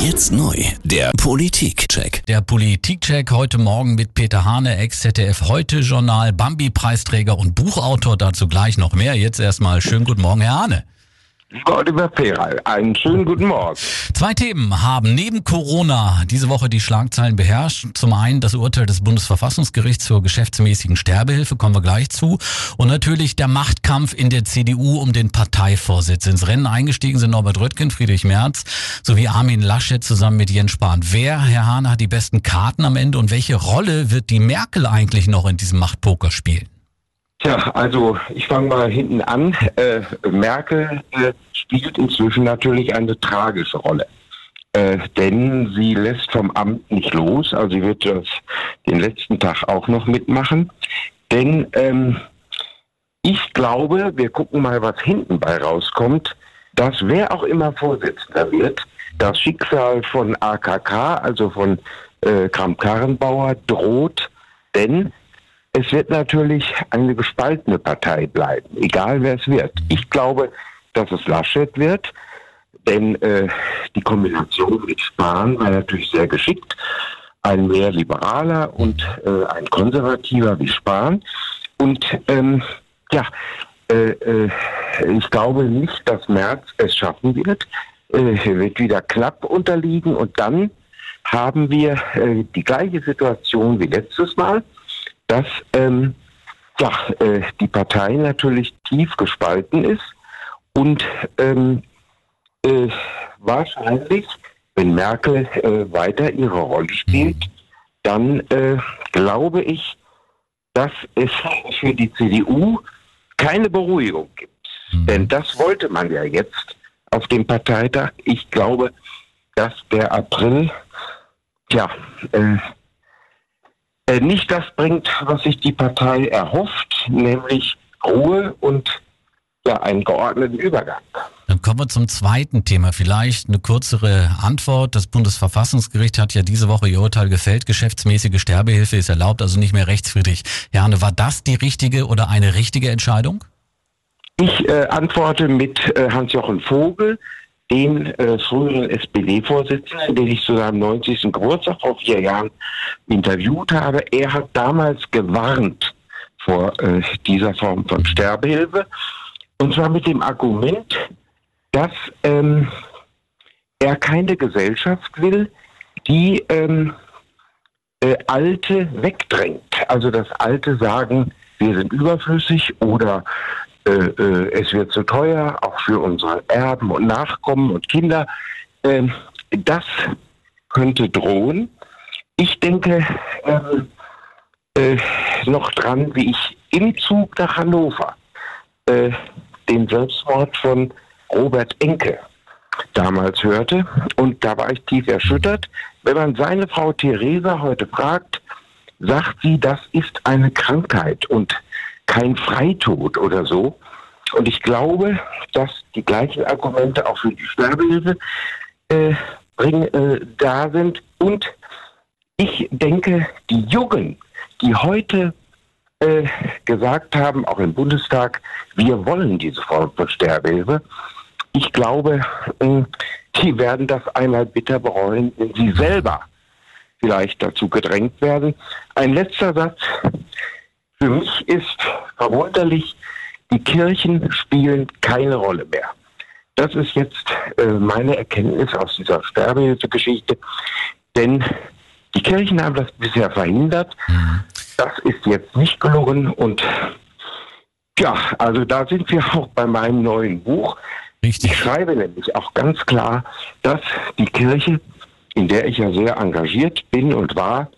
Jetzt neu, der Politikcheck. Der Politikcheck heute Morgen mit Peter Hane, Ex-ZDF Heute-Journal, Bambi-Preisträger und Buchautor. Dazu gleich noch mehr. Jetzt erstmal schönen guten Morgen, Herr Hane. Lieber Oliver Peral, einen schönen guten Morgen. Zwei Themen haben neben Corona diese Woche die Schlagzeilen beherrscht. Zum einen das Urteil des Bundesverfassungsgerichts zur geschäftsmäßigen Sterbehilfe, kommen wir gleich zu. Und natürlich der Machtkampf in der CDU um den Parteivorsitz. Ins Rennen eingestiegen sind Norbert Röttgen, Friedrich Merz sowie Armin Laschet zusammen mit Jens Spahn. Wer, Herr Hahn, hat die besten Karten am Ende und welche Rolle wird die Merkel eigentlich noch in diesem Machtpoker spielen? Tja, also ich fange mal hinten an. Äh, Merkel äh, spielt inzwischen natürlich eine tragische Rolle. Äh, denn sie lässt vom Amt nicht los, also sie wird das den letzten Tag auch noch mitmachen. Denn ähm, ich glaube, wir gucken mal, was hinten bei rauskommt, dass wer auch immer Vorsitzender wird, das Schicksal von AKK, also von äh, Kramp-Karrenbauer, droht, denn es wird natürlich eine gespaltene Partei bleiben, egal wer es wird. Ich glaube, dass es Laschet wird, denn äh, die Kombination mit Spahn war natürlich sehr geschickt. Ein mehr liberaler und äh, ein konservativer wie Spahn. Und ähm, ja, äh, äh ich glaube nicht, dass Merz es schaffen wird. Er äh, wird wieder knapp unterliegen und dann haben wir äh, die gleiche Situation wie letztes Mal dass ähm, ja, äh, die Partei natürlich tief gespalten ist und ähm, äh, wahrscheinlich, wenn Merkel äh, weiter ihre Rolle spielt, mhm. dann äh, glaube ich, dass es für die CDU keine Beruhigung gibt. Mhm. Denn das wollte man ja jetzt auf dem Parteitag. Ich glaube, dass der April ja, äh, nicht das bringt, was sich die Partei erhofft, nämlich Ruhe und ja, einen geordneten Übergang. Dann kommen wir zum zweiten Thema. Vielleicht eine kürzere Antwort. Das Bundesverfassungsgericht hat ja diese Woche ihr Urteil gefällt. Geschäftsmäßige Sterbehilfe ist erlaubt, also nicht mehr rechtswidrig. Jane, war das die richtige oder eine richtige Entscheidung? Ich äh, antworte mit äh, Hans-Jochen Vogel den äh, früheren SPD-Vorsitzenden, den ich zu seinem 90. Geburtstag vor vier Jahren interviewt habe. Er hat damals gewarnt vor äh, dieser Form von Sterbehilfe. Und zwar mit dem Argument, dass ähm, er keine Gesellschaft will, die ähm, äh, Alte wegdrängt. Also das Alte sagen, wir sind überflüssig oder es wird zu teuer, auch für unsere Erben und Nachkommen und Kinder. Ähm, das könnte drohen. Ich denke ähm, äh, noch dran, wie ich im Zug nach Hannover äh, den Selbstmord von Robert Enke damals hörte. Und da war ich tief erschüttert. Wenn man seine Frau Theresa heute fragt, sagt sie, das ist eine Krankheit und kein Freitod oder so. Und ich glaube, dass die gleichen Argumente auch für die Sterbehilfe äh, bring, äh, da sind. Und ich denke, die Jungen, die heute äh, gesagt haben, auch im Bundestag, wir wollen diese Form von Sterbehilfe, ich glaube, äh, die werden das einmal bitter bereuen, wenn sie selber vielleicht dazu gedrängt werden. Ein letzter Satz. Für mich ist verwunderlich, die Kirchen spielen keine Rolle mehr. Das ist jetzt äh, meine Erkenntnis aus dieser Sterbehilfegeschichte. Denn die Kirchen haben das bisher verhindert. Mhm. Das ist jetzt nicht gelungen. Und ja, also da sind wir auch bei meinem neuen Buch. Richtig. Ich schreibe nämlich auch ganz klar, dass die Kirche, in der ich ja sehr engagiert bin und war,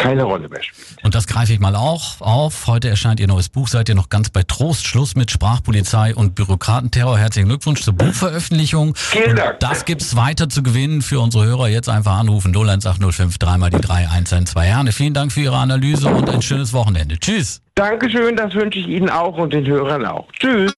keine Rolle mehr spielt. Und das greife ich mal auch auf. Heute erscheint Ihr neues Buch. Seid ihr noch ganz bei Trost? Schluss mit Sprachpolizei und Bürokratenterror. Herzlichen Glückwunsch zur Buchveröffentlichung. Vielen Dank. Und das gibt's weiter zu gewinnen für unsere Hörer. Jetzt einfach anrufen 01805 dreimal die 3112 Herne. Vielen Dank für Ihre Analyse und ein schönes Wochenende. Tschüss. Dankeschön, das wünsche ich Ihnen auch und den Hörern auch. Tschüss.